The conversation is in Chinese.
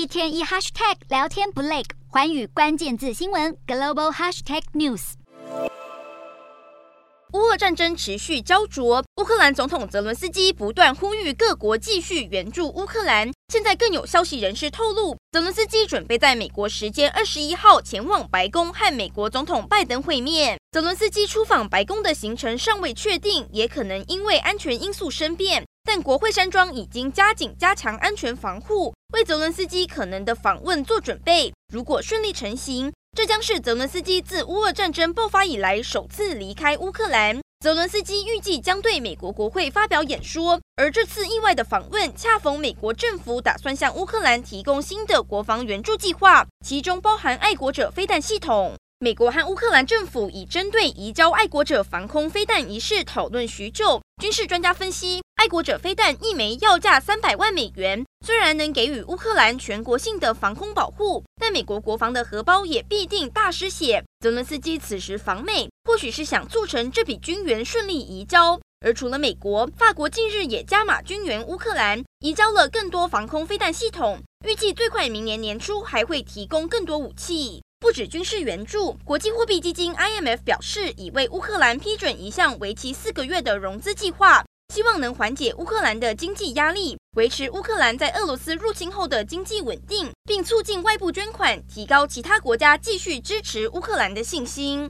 一天一 hashtag 聊天不累，寰宇关键字新闻 global hashtag news。乌俄战争持续焦灼，乌克兰总统泽伦斯基不断呼吁各国继续援助乌克兰。现在更有消息人士透露，泽伦斯基准备在美国时间二十一号前往白宫和美国总统拜登会面。泽伦斯基出访白宫的行程尚未确定，也可能因为安全因素生变。但国会山庄已经加紧加强安全防护，为泽伦斯基可能的访问做准备。如果顺利成行，这将是泽伦斯基自乌俄战争爆发以来首次离开乌克兰。泽伦斯基预计将对美国国会发表演说，而这次意外的访问恰逢美国政府打算向乌克兰提供新的国防援助计划，其中包含爱国者飞弹系统。美国和乌克兰政府已针对移交爱国者防空飞弹一事讨论许久。军事专家分析，爱国者飞弹一枚要价三百万美元，虽然能给予乌克兰全国性的防空保护，但美国国防的荷包也必定大失血。泽伦斯基此时访美，或许是想促成这笔军援顺利移交。而除了美国，法国近日也加码军援乌克兰，移交了更多防空飞弹系统，预计最快明年年初还会提供更多武器。不止军事援助，国际货币基金 IMF 表示，已为乌克兰批准一项为期四个月的融资计划，希望能缓解乌克兰的经济压力，维持乌克兰在俄罗斯入侵后的经济稳定，并促进外部捐款，提高其他国家继续支持乌克兰的信心。